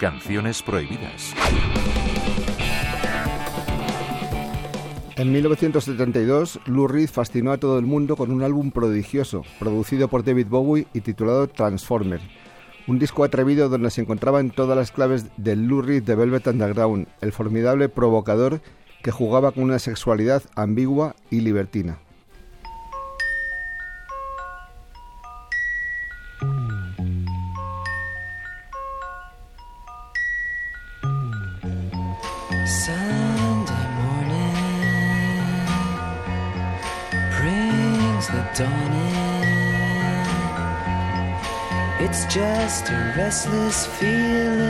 Canciones prohibidas. En 1972, Lou Reed fascinó a todo el mundo con un álbum prodigioso, producido por David Bowie y titulado Transformer. Un disco atrevido donde se encontraban todas las claves del Lou Reed de Velvet Underground, el formidable provocador que jugaba con una sexualidad ambigua y libertina. Sunday morning brings the dawn in. It's just a restless feeling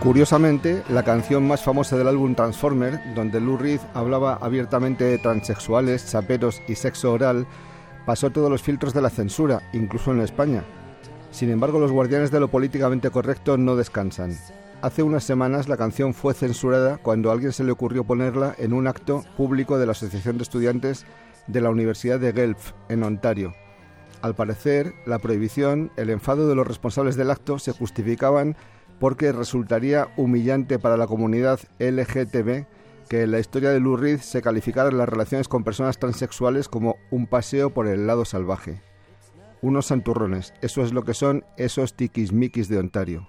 Curiosamente, la canción más famosa del álbum Transformer, donde Lou Reed hablaba abiertamente de transexuales, chaperos y sexo oral, pasó todos los filtros de la censura, incluso en España. Sin embargo, los guardianes de lo políticamente correcto no descansan. Hace unas semanas la canción fue censurada cuando a alguien se le ocurrió ponerla en un acto público de la Asociación de Estudiantes de la Universidad de Guelph, en Ontario. Al parecer, la prohibición, el enfado de los responsables del acto se justificaban porque resultaría humillante para la comunidad LGTB que en la historia de Lou Reed se calificaran las relaciones con personas transexuales como un paseo por el lado salvaje. Unos santurrones, eso es lo que son esos tiquismiquis de Ontario.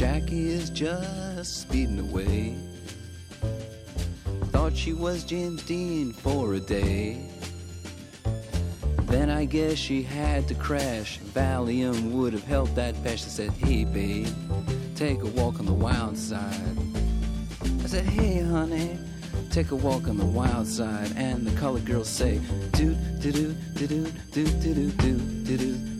Jackie is just speeding away. Thought she was James Dean for a day. Then I guess she had to crash. Valium would have helped that patch. I said, Hey, babe, take a walk on the wild side. I said, Hey, honey, take a walk on the wild side. And the colored girls say, Do, do, do, do, do, do, do, do, do,